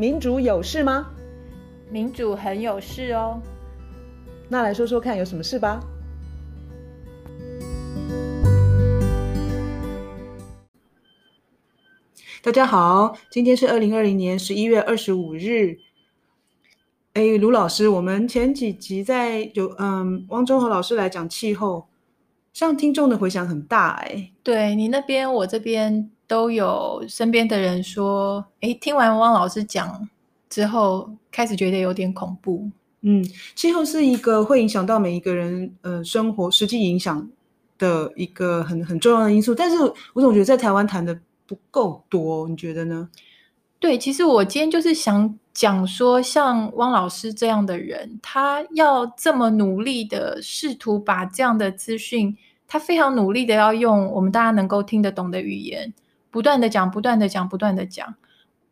民主有事吗？民主很有事哦。那来说说看，有什么事吧？大家好，今天是二零二零年十一月二十五日。哎，卢老师，我们前几集在有嗯，汪中和老师来讲气候，像听众的回响很大哎。对，你那边，我这边都有身边的人说，哎，听完汪老师讲之后，开始觉得有点恐怖。嗯，气候是一个会影响到每一个人呃生活实际影响的一个很很重要的因素，但是我总觉得在台湾谈的不够多，你觉得呢？对，其实我今天就是想讲说，像汪老师这样的人，他要这么努力的试图把这样的资讯，他非常努力的要用我们大家能够听得懂的语言，不断的讲，不断的讲，不断的讲。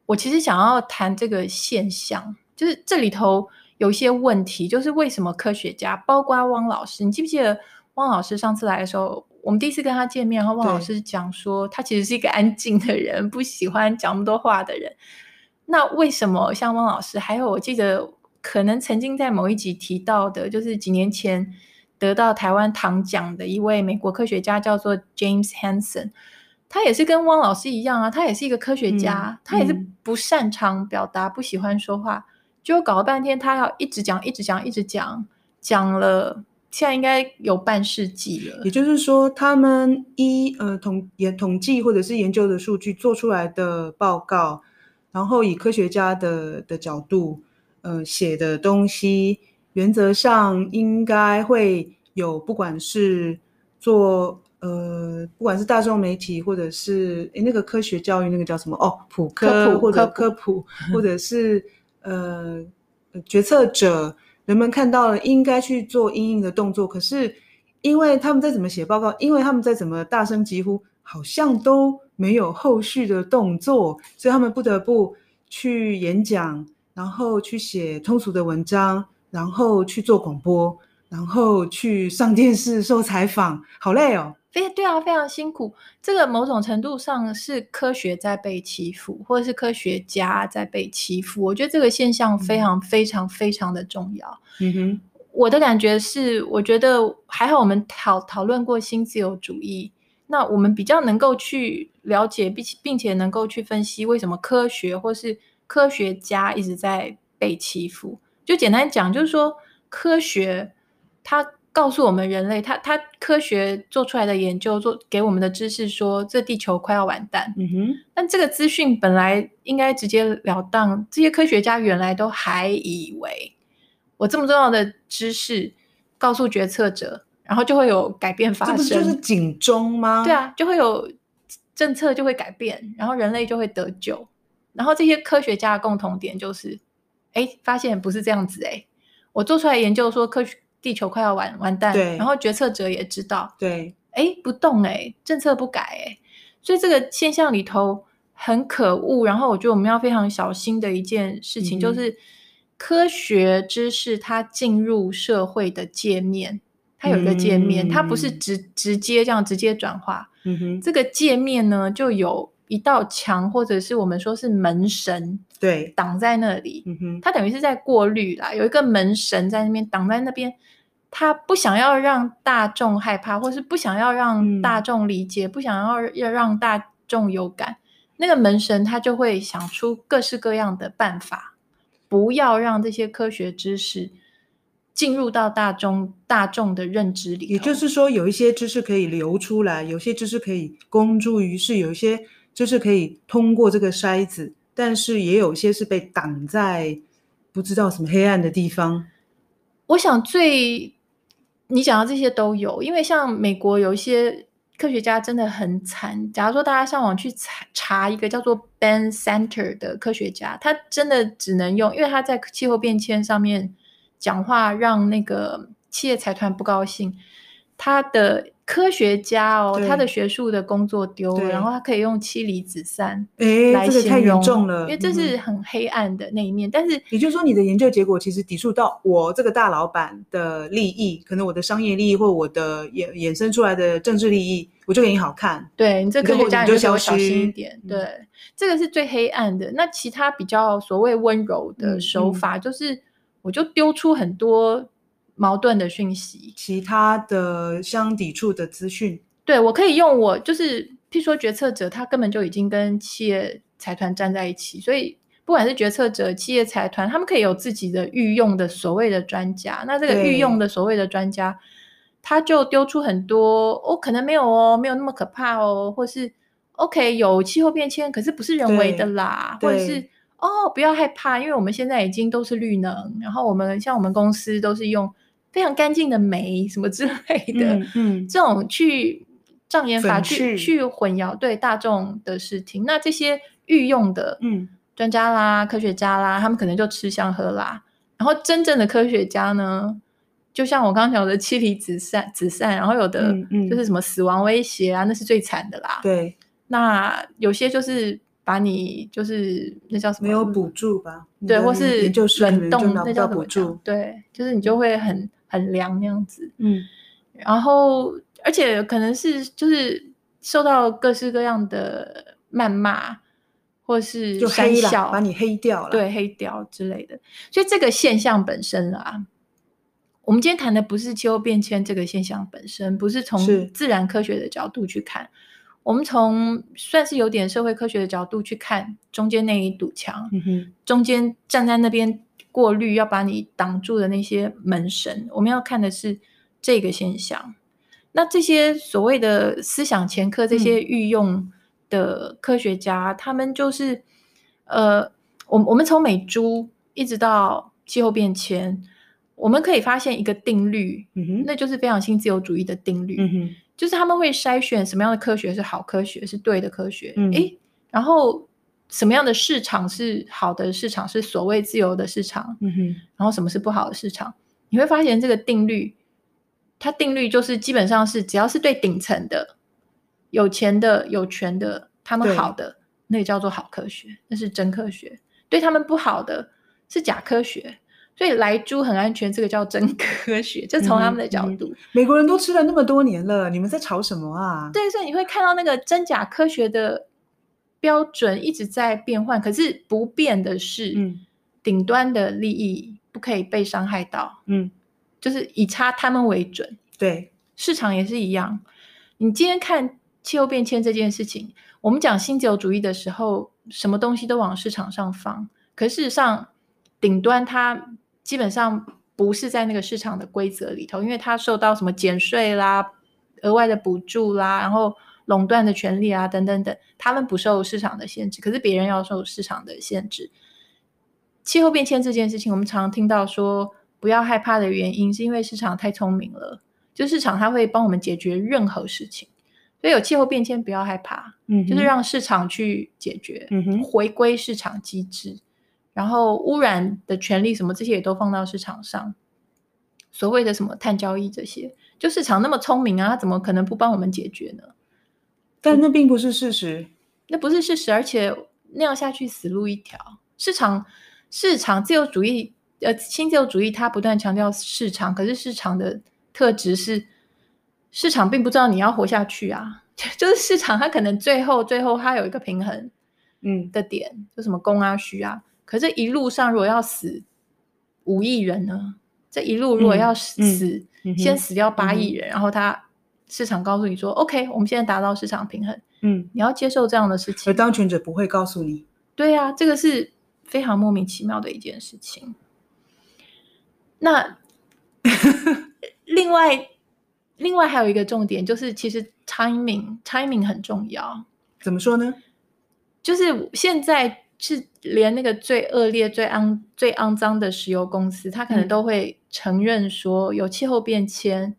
我其实想要谈这个现象，就是这里头有一些问题，就是为什么科学家，包括汪老师，你记不记得汪老师上次来的时候？我们第一次跟他见面，然后汪老师讲说，他其实是一个安静的人，不喜欢讲那么多话的人。那为什么像汪老师，还有我记得可能曾经在某一集提到的，就是几年前得到台湾糖奖的一位美国科学家，叫做 James Hansen，他也是跟汪老师一样啊，他也是一个科学家，嗯、他也是不擅长表达，不喜欢说话，就搞了半天，他要一直讲，一直讲，一直讲，讲了。现在应该有半世纪了，也就是说，他们依呃统也统计或者是研究的数据做出来的报告，然后以科学家的的角度呃写的东西，原则上应该会有，不管是做呃不管是大众媒体或者是诶那个科学教育那个叫什么哦普科，科普或者科普，科普或者是呃决策者。人们看到了，应该去做因应的动作，可是因为他们再怎么写报告，因为他们再怎么大声疾呼，好像都没有后续的动作，所以他们不得不去演讲，然后去写通俗的文章，然后去做广播，然后去上电视受采访，好累哦。非对啊，非常辛苦。这个某种程度上是科学在被欺负，或者是科学家在被欺负。我觉得这个现象非常非常非常的重要。嗯哼，我的感觉是，我觉得还好，我们讨讨论过新自由主义，那我们比较能够去了解，并并且能够去分析为什么科学或是科学家一直在被欺负。就简单讲，就是说科学它。告诉我们人类，他他科学做出来的研究，做给我们的知识说，这地球快要完蛋。嗯哼，但这个资讯本来应该直截了当，这些科学家原来都还以为，我这么重要的知识告诉决策者，然后就会有改变发生。这不就是警钟吗？对啊，就会有政策就会改变，然后人类就会得救。然后这些科学家的共同点就是，哎，发现不是这样子哎，我做出来研究说科学。地球快要完完蛋，对，然后决策者也知道，对，哎，不动哎，政策不改哎，所以这个现象里头很可恶。然后我觉得我们要非常小心的一件事情，嗯、就是科学知识它进入社会的界面，它有一个界面，嗯、它不是直直接这样直接转化。嗯哼，这个界面呢，就有一道墙，或者是我们说是门神，对，挡在那里。嗯哼，它等于是在过滤啦，有一个门神在那边挡在那边。他不想要让大众害怕，或是不想要让大众理解，嗯、不想要要让大众有感，那个门神他就会想出各式各样的办法，不要让这些科学知识进入到大众大众的认知里。也就是说，有一些知识可以流出来，有些知识可以公诸于世，有一些就是可以通过这个筛子，但是也有些是被挡在不知道什么黑暗的地方。我想最。你讲到这些都有，因为像美国有一些科学家真的很惨。假如说大家上网去查查一个叫做 Ben Center 的科学家，他真的只能用，因为他在气候变迁上面讲话，让那个企业财团不高兴。他的科学家哦，他的学术的工作丢了，然后他可以用妻离子散哎，来这个太，严重了，因为这是很黑暗的那一面。嗯、但是也就是说，你的研究结果其实抵触到我这个大老板的利益，可能我的商业利益或我的衍衍生出来的政治利益，我就给你好看。对你这科学家你就要小心一点。嗯、对，这个是最黑暗的。那其他比较所谓温柔的手法，就是我就丢出很多矛盾的讯息，其他的相抵触的资讯。对，我可以用我就是，譬如说决策者，他根本就已经跟企业财团站在一起，所以不管是决策者、企业财团，他们可以有自己的御用的所谓的专家。那这个御用的所谓的专家，他就丢出很多哦，可能没有哦，没有那么可怕哦，或是 OK 有气候变迁，可是不是人为的啦，或者是哦不要害怕，因为我们现在已经都是绿能，然后我们像我们公司都是用非常干净的煤什么之类的，嗯，嗯这种去。障眼法去去去混淆对大众的视听，那这些御用的嗯专家啦、嗯、科学家啦，他们可能就吃香喝辣。然后真正的科学家呢，就像我刚刚讲的妻离子散子散，然后有的就是什么死亡威胁啊，嗯嗯、那是最惨的啦。对，那有些就是把你就是那叫什么？没有补助吧？对，或是冷冻那叫补助。对，就是你就会很很凉那样子。嗯，然后。而且可能是就是受到各式各样的谩骂，或是就黑了，把你黑掉了，对，黑掉之类的。所以这个现象本身啊，我们今天谈的不是气候变迁这个现象本身，不是从自然科学的角度去看，我们从算是有点社会科学的角度去看中间那一堵墙，嗯哼，中间站在那边过滤要把你挡住的那些门神，我们要看的是这个现象。那这些所谓的思想前科，这些御用的科学家，嗯、他们就是，呃，我我们从美猪一直到气候变迁，我们可以发现一个定律，嗯，那就是非常新自由主义的定律，嗯，就是他们会筛选什么样的科学是好科学，是对的科学，嗯，诶，然后什么样的市场是好的市场，是所谓自由的市场，嗯哼，然后什么是不好的市场，你会发现这个定律。它定律就是基本上是只要是对顶层的、有钱的、有权的，他们好的，那个叫做好科学，那是真科学；对他们不好的是假科学。所以莱猪很安全，这个叫真科学，就从他们的角度。美国人都吃了那么多年了，你们在吵什么啊？对，所以你会看到那个真假科学的标准一直在变换，可是不变的是，嗯，顶端的利益不可以被伤害到，嗯。就是以差他们为准，对，市场也是一样。你今天看气候变迁这件事情，我们讲新自由主义的时候，什么东西都往市场上放，可事实上顶端它基本上不是在那个市场的规则里头，因为它受到什么减税啦、额外的补助啦，然后垄断的权利啊等等等，他们不受市场的限制，可是别人要受市场的限制。气候变迁这件事情，我们常常听到说。不要害怕的原因，是因为市场太聪明了。就市场它会帮我们解决任何事情，所以有气候变迁不要害怕，嗯，就是让市场去解决，嗯哼，回归市场机制，然后污染的权利什么这些也都放到市场上。所谓的什么碳交易这些，就市场那么聪明啊，它怎么可能不帮我们解决呢？但那并不是事实，那不是事实，而且那样下去死路一条。市场市场自由主义。呃，新自由主义它不断强调市场，可是市场的特质是，市场并不知道你要活下去啊，就是市场它可能最后最后它有一个平衡，嗯。的点，嗯、就什么供啊需啊，可这一路上如果要死五亿人呢，这一路如果要死，嗯嗯、先死掉八亿人，嗯、然后它市场告诉你说、嗯、，OK，我们现在达到市场平衡，嗯，你要接受这样的事情，而当权者不会告诉你，对啊，这个是非常莫名其妙的一件事情。那 另外，另外还有一个重点就是，其实 timing timing 很重要。怎么说呢？就是现在是连那个最恶劣、最肮、最肮脏的石油公司，他可能都会承认说有气候变迁，嗯、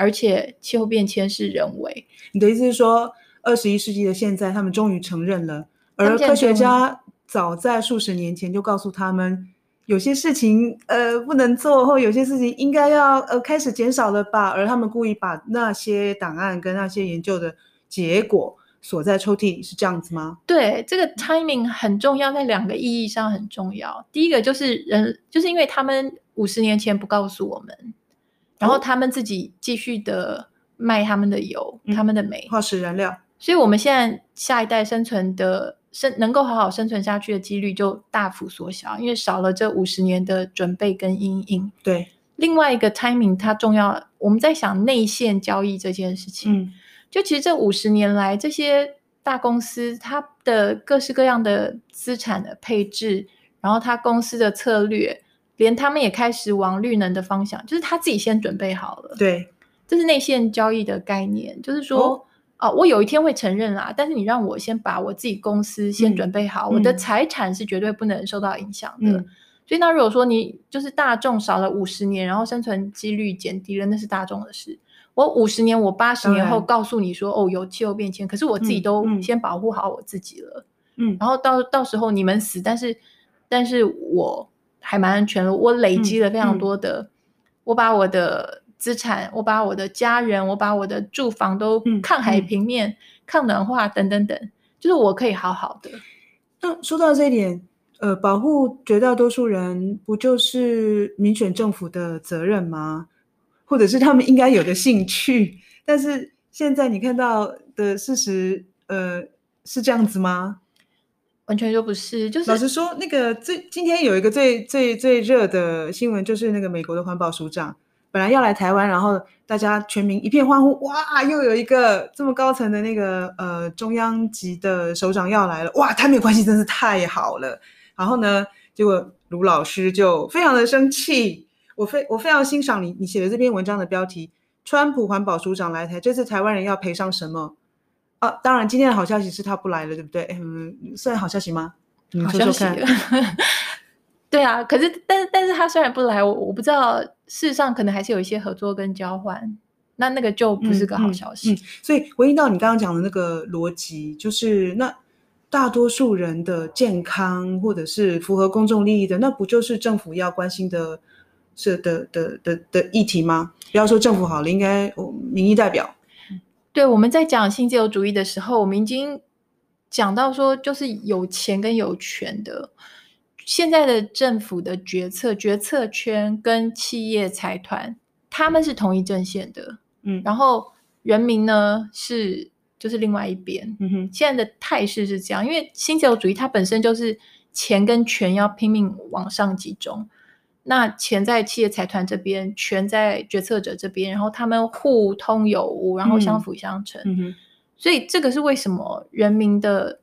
而且气候变迁是人为。你的意思是说，二十一世纪的现在，他们终于承认了，而科学家早在数十年前就告诉他们。有些事情呃不能做，或有些事情应该要呃开始减少了吧，而他们故意把那些档案跟那些研究的结果锁在抽屉里，是这样子吗？对，这个 timing 很重要，在两个意义上很重要。第一个就是人，就是因为他们五十年前不告诉我们，然后他们自己继续的卖他们的油、嗯、他们的煤、化石燃料，所以我们现在下一代生存的。生能够好好生存下去的几率就大幅缩小，因为少了这五十年的准备跟阴影。对，另外一个 timing 它重要，我们在想内线交易这件事情。嗯，就其实这五十年来，这些大公司它的各式各样的资产的配置，然后它公司的策略，连他们也开始往绿能的方向，就是他自己先准备好了。对，这是内线交易的概念，就是说。哦哦，我有一天会承认啦，但是你让我先把我自己公司先准备好，嗯、我的财产是绝对不能受到影响的。嗯、所以那如果说你就是大众少了五十年，然后生存几率减低了，那是大众的事。我五十年，我八十年后告诉你说，哦，有气候变迁，可是我自己都先保护好我自己了。嗯，然后到到时候你们死，但是但是我还蛮安全的，我累积了非常多的，嗯嗯、我把我的。资产，我把我的家人，我把我的住房都抗海平面、抗暖化等等等，就是我可以好好的。那说到这一点，呃，保护绝大多数人，不就是民选政府的责任吗？或者是他们应该有的兴趣？但是现在你看到的事实，呃，是这样子吗？完全就不是。就是老实说，那个最今天有一个最最最热的新闻，就是那个美国的环保署长。本来要来台湾，然后大家全民一片欢呼，哇，又有一个这么高层的那个呃中央级的首长要来了，哇，台美关系真是太好了。然后呢，结果卢老师就非常的生气，我非我非常欣赏你你写的这篇文章的标题：川普环保署长来台，这次台湾人要赔上什么？啊，当然今天的好消息是他不来了，对不对？嗯，算好消息吗？好消息。对啊，可是但是但是他虽然不来，我我不知道，事实上可能还是有一些合作跟交换，那那个就不是个好消息。嗯嗯嗯、所以回应到你刚刚讲的那个逻辑，就是那大多数人的健康或者是符合公众利益的，那不就是政府要关心的是的的的的，的议题吗？不要说政府好了，应该民意代表。对，我们在讲新自由主义的时候，我们已经讲到说，就是有钱跟有权的。现在的政府的决策决策圈跟企业财团，他们是同一阵线的，嗯，然后人民呢是就是另外一边，嗯哼，现在的态势是这样，因为新自由主义它本身就是钱跟权要拼命往上集中，那钱在企业财团这边，权在决策者这边，然后他们互通有无，然后相辅相成，嗯哼，所以这个是为什么人民的。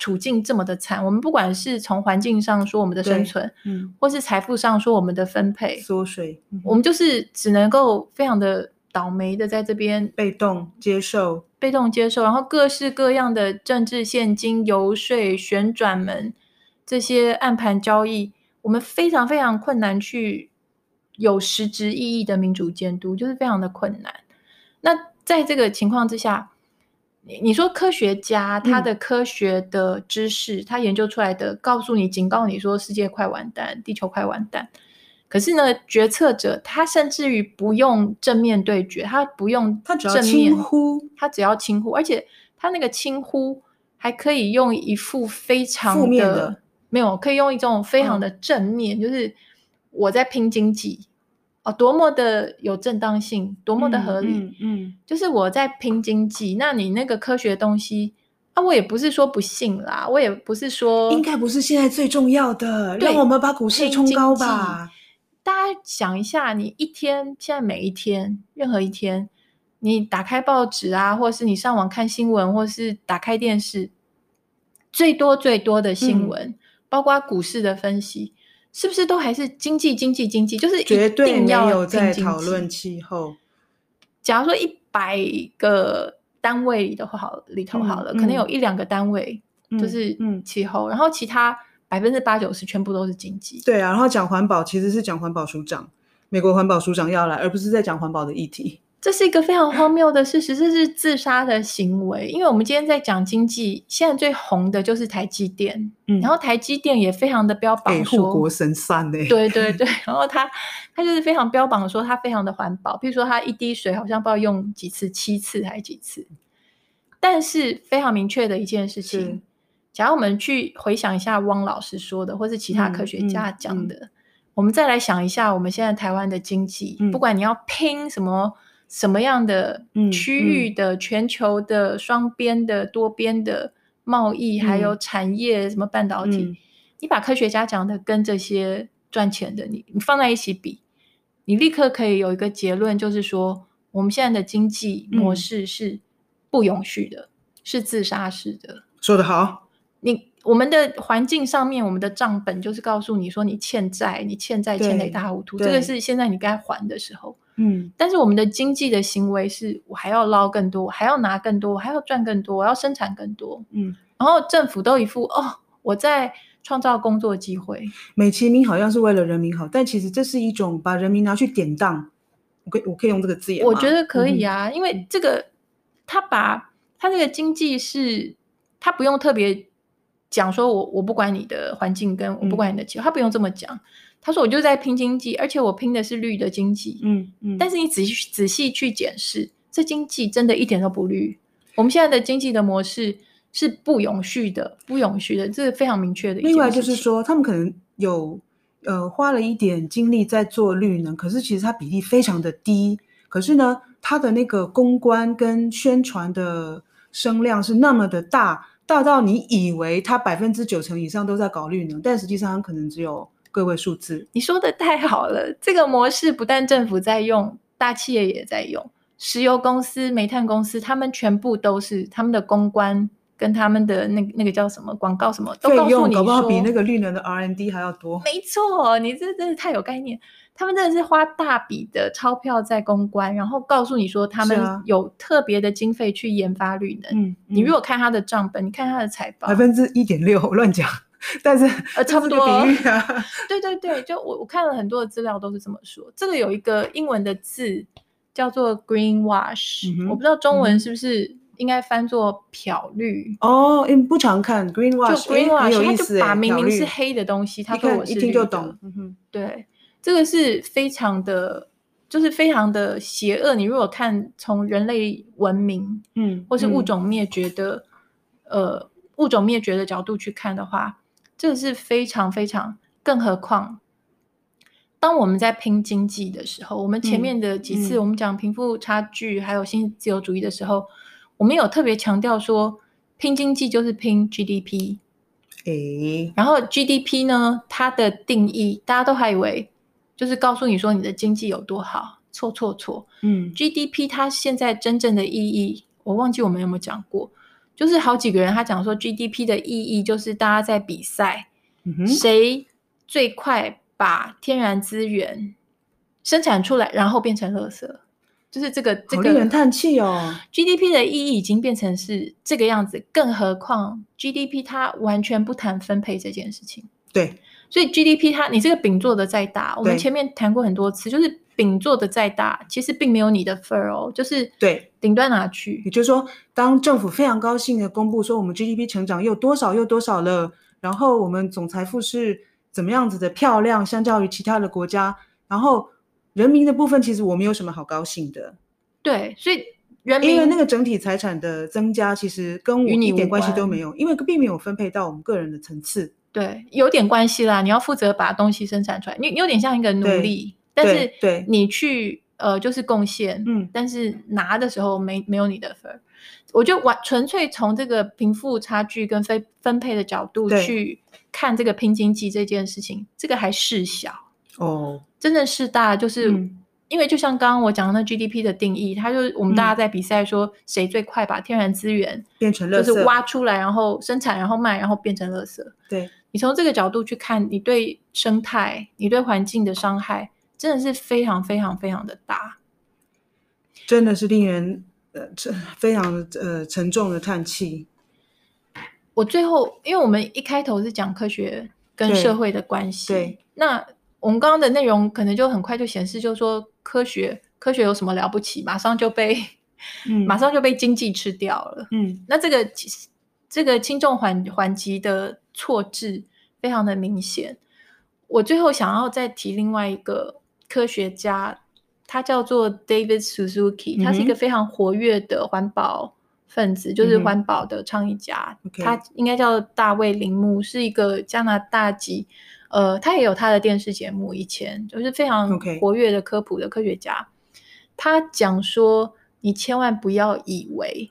处境这么的惨，我们不管是从环境上说我们的生存，嗯，或是财富上说我们的分配缩水，嗯、我们就是只能够非常的倒霉的在这边被动接受，被动接受，然后各式各样的政治献金、游说、旋转门这些暗盘交易，我们非常非常困难去有实质意义的民主监督，就是非常的困难。那在这个情况之下。你你说科学家他的科学的知识，嗯、他研究出来的，告诉你，警告你说世界快完蛋，地球快完蛋。可是呢，决策者他甚至于不用正面对决，他不用他只要轻呼，他只要轻呼，而且他那个轻呼还可以用一副非常的，负面的没有，可以用一种非常的正面，嗯、就是我在拼经济。哦，多么的有正当性，多么的合理，嗯，就是我在拼经济，那你那个科学东西啊，我也不是说不信啦，我也不是说，应该不是现在最重要的，对让我们把股市冲高吧。大家想一下，你一天，现在每一天，任何一天，你打开报纸啊，或是你上网看新闻，或是打开电视，最多最多的新闻，嗯、包括股市的分析。是不是都还是经济经济经济？就是绝对没有在讨论气候。假如说一百个单位里的话，好里头好了，嗯、可能有一两个单位就是气候，嗯嗯、然后其他百分之八九十全部都是经济。对啊，然后讲环保其实是讲环保署长，美国环保署长要来，而不是在讲环保的议题。这是一个非常荒谬的事实，这是自杀的行为。因为我们今天在讲经济，现在最红的就是台积电，嗯，然后台积电也非常的标榜说护国神山呢，对对对，然后他他就是非常标榜说他非常的环保，比如说他一滴水好像不知道用几次，七次还是几次。但是非常明确的一件事情，假如我们去回想一下汪老师说的，或是其他科学家讲的，嗯嗯嗯、我们再来想一下我们现在台湾的经济，嗯、不管你要拼什么。什么样的区域的、嗯嗯、全球的双边的多边的贸易，嗯、还有产业什么半导体，嗯、你把科学家讲的跟这些赚钱的你你放在一起比，你立刻可以有一个结论，就是说我们现在的经济模式是不永续的，嗯、是自杀式的。说得好，你我们的环境上面，我们的账本就是告诉你说你欠债，你欠债欠得一塌糊涂，这个是现在你该还的时候。嗯，但是我们的经济的行为是，我还要捞更多，我还要拿更多，我还要赚更多，我要生产更多。嗯，然后政府都一副哦，我在创造工作机会，美其名好像是为了人民好，但其实这是一种把人民拿去典当。我可以，我可以用这个字眼吗？我觉得可以啊，嗯、因为这个他把他这个经济是，他不用特别讲说我我不管你的环境，跟我不管你的气候，嗯、他不用这么讲。他说：“我就在拼经济，而且我拼的是绿的经济。嗯嗯，但是你仔细仔细去检视，这经济真的一点都不绿。我们现在的经济的模式是不永续的，不永续的，这是非常明确的。另外就是说，他们可能有呃花了一点精力在做绿能，可是其实它比例非常的低。可是呢，它的那个公关跟宣传的声量是那么的大，大到你以为它百分之九成以上都在搞绿能，但实际上它可能只有。”个位数字，你说的太好了。这个模式不但政府在用，大企业也在用。石油公司、煤炭公司，他们全部都是他们的公关跟他们的那那个叫什么广告什么，都告诉你说，搞不好比那个绿能的 R N D 还要多。没错，你这真是太有概念。他们真的是花大笔的钞票在公关，然后告诉你说他们有特别的经费去研发绿能。嗯，你如果看他的账本，你看他的财报，百分之一点六，乱讲。但是呃，差不多，比喻啊对对对，就我我看了很多的资料都是这么说。这个有一个英文的字叫做 greenwash，、嗯、我不知道中文是不是应该翻作漂绿哦。嗯，不常看 greenwash，就 greenwash，它就把明明是黑的东西，他说我一听就懂。嗯哼，对，这个是非常的，就是非常的邪恶。你如果看从人类文明，嗯，或是物种灭绝的，嗯、呃，物种灭绝的角度去看的话。这个是非常非常，更何况，当我们在拼经济的时候，我们前面的几次我们讲贫富差距，还有新自由主义的时候，我们有特别强调说，拼经济就是拼 GDP。诶，然后 GDP 呢，它的定义大家都还以为就是告诉你说你的经济有多好，错错错。嗯，GDP 它现在真正的意义，我忘记我们有没有讲过。就是好几个人，他讲说 GDP 的意义就是大家在比赛，嗯、哼谁最快把天然资源生产出来，然后变成垃圾，就是这个这个令人叹气哦。GDP 的意义已经变成是这个样子，更何况 GDP 它完全不谈分配这件事情。对，所以 GDP 它你这个饼做的再大，我们前面谈过很多次，就是。饼做的再大，其实并没有你的份儿哦，就是对顶端拿去。也就是说，当政府非常高兴的公布说我们 GDP 成长又多少又多少了，然后我们总财富是怎么样子的漂亮，相较于其他的国家，然后人民的部分其实我们有什么好高兴的。对，所以人民因为那个整体财产的增加，其实跟我一点关系都没有，因为并没有分配到我们个人的层次。对，有点关系啦，你要负责把东西生产出来，你有点像一个奴隶。但是，对你去呃，就是贡献，嗯，但是拿的时候没没有你的份儿，我就完纯粹从这个贫富差距跟分分配的角度去看这个拼经济这件事情，这个还事小哦，真的事大，就是、嗯、因为就像刚刚我讲的那 GDP 的定义，它就是我们大家在比赛说谁最快把天然资源变成垃圾，就是挖出来，然后生产，然后卖，然后变成垃圾。对，你从这个角度去看，你对生态、你对环境的伤害。真的是非常非常非常的大，真的是令人呃非常呃沉重的叹气。我最后，因为我们一开头是讲科学跟社会的关系，对，对，那我们刚刚的内容可能就很快就显示，就是说科学科学有什么了不起？马上就被，嗯，马上就被经济吃掉了。嗯，那这个这个轻重缓缓急的错置非常的明显。我最后想要再提另外一个科学家，他叫做 David Suzuki，他是一个非常活跃的环保分子，嗯、就是环保的倡议家。Okay. 他应该叫大卫铃木，是一个加拿大籍，呃，他也有他的电视节目，以前就是非常活跃的科普的科学家。Okay. 他讲说，你千万不要以为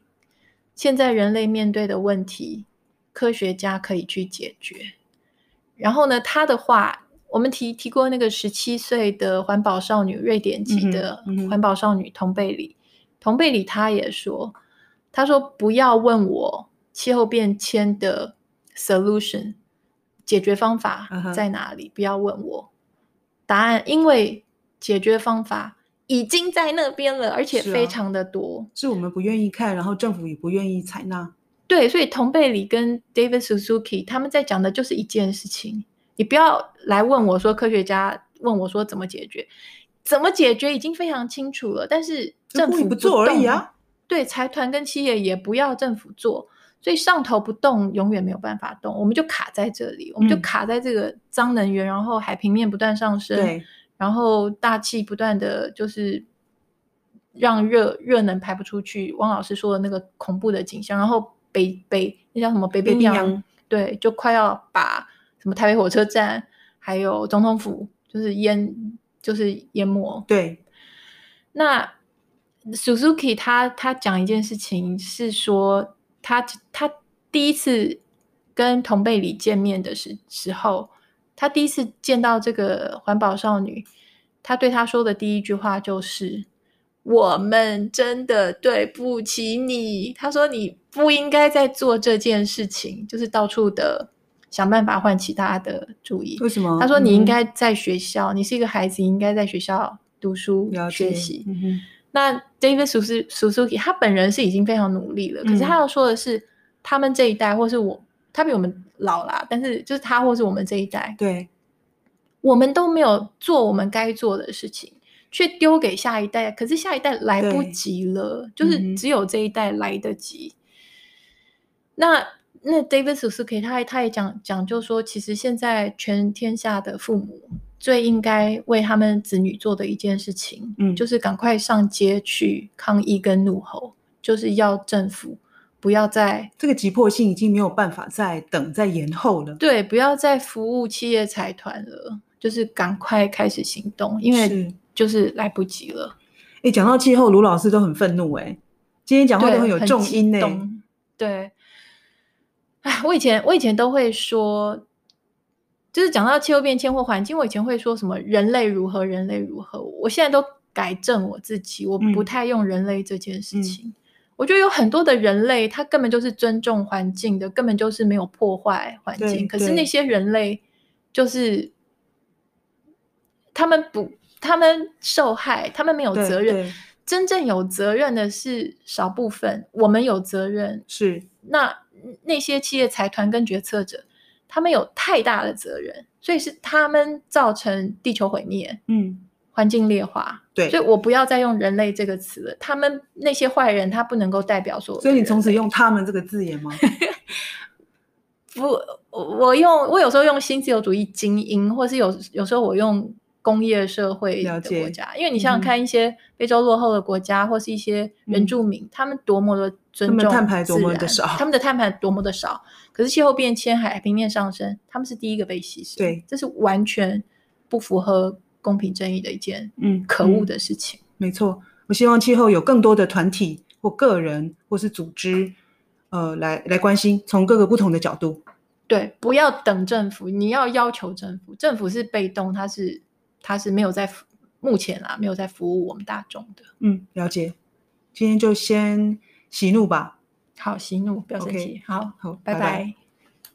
现在人类面对的问题，科学家可以去解决。然后呢，他的话。我们提提过那个十七岁的环保少女，瑞典籍的环保少女同贝里，同贝里她也说，她说不要问我气候变迁的 solution 解决方法在哪里，uh huh. 不要问我答案，因为解决方法已经在那边了，而且非常的多，是，啊，是我们不愿意看，然后政府也不愿意采纳。对，所以同贝里跟 David Suzuki 他们在讲的就是一件事情。你不要来问我说，科学家问我说怎么解决？怎么解决已经非常清楚了，但是政府不，不做而已啊。对，财团跟企业也不要政府做，所以上头不动，永远没有办法动，我们就卡在这里，我们就卡在这个脏能源，嗯、然后海平面不断上升，然后大气不断的就是让热热能排不出去。汪老师说的那个恐怖的景象，然后北北那叫什么北冰洋，对，就快要把。什么台北火车站，还有总统府，就是淹，就是淹没。对，那 Suzuki 他他讲一件事情，是说他他第一次跟同贝里见面的时时候，他第一次见到这个环保少女，他对她说的第一句话就是：“我们真的对不起你。”他说：“你不应该再做这件事情，就是到处的。”想办法唤起大家的注意。为什么？他说：“你应该在学校，嗯、你是一个孩子，你应该在学校读书学习。嗯”那 David Suzuki 他本人是已经非常努力了，嗯、可是他要说的是，他们这一代，或是我，他比我们老啦，但是就是他，或是我们这一代，对，我们都没有做我们该做的事情，却丢给下一代。可是下一代来不及了，就是只有这一代来得及。嗯、那。那 David Suzuki 他他也讲讲，就说其实现在全天下的父母最应该为他们子女做的一件事情，嗯，就是赶快上街去抗议跟怒吼，就是要政府不要再这个急迫性已经没有办法再等再延后了，对，不要再服务企业财团了，就是赶快开始行动，因为就是来不及了。哎，讲到气候，卢老师都很愤怒哎，今天讲话都很有重音呢，对。哎，我以前我以前都会说，就是讲到气候变迁或环境，我以前会说什么人类如何，人类如何。我现在都改正我自己，我不太用人类这件事情。嗯、我觉得有很多的人类，他根本就是尊重环境的，根本就是没有破坏环境。可是那些人类，就是他们不，他们受害，他们没有责任。真正有责任的是少部分，我们有责任。是那。那些企业财团跟决策者，他们有太大的责任，所以是他们造成地球毁灭，嗯，环境劣化。对，所以我不要再用人类这个词了。他们那些坏人，他不能够代表说。所以你从此用他们这个字眼吗？不，我用我有时候用新自由主义精英，或是有有时候我用。工业社会的国家，因为你想想看，一些非洲落后的国家，或是一些原住民，他们多么的他们碳排多么的少，他们的碳排多么的少。可是气候变迁、海平面上升，他们是第一个被牺牲。对，这是完全不符合公平正义的一件嗯可恶的事情。没错，我希望气候有更多的团体或个人或是组织，呃，来来关心，从各个不同的角度。对，不要等政府，你要要求政府，政府是被动，它是。它是没有在目前啊，没有在服务我们大众的。嗯，了解。今天就先息怒吧。好，息怒，不要生气。Okay. 好，好，拜拜。拜拜。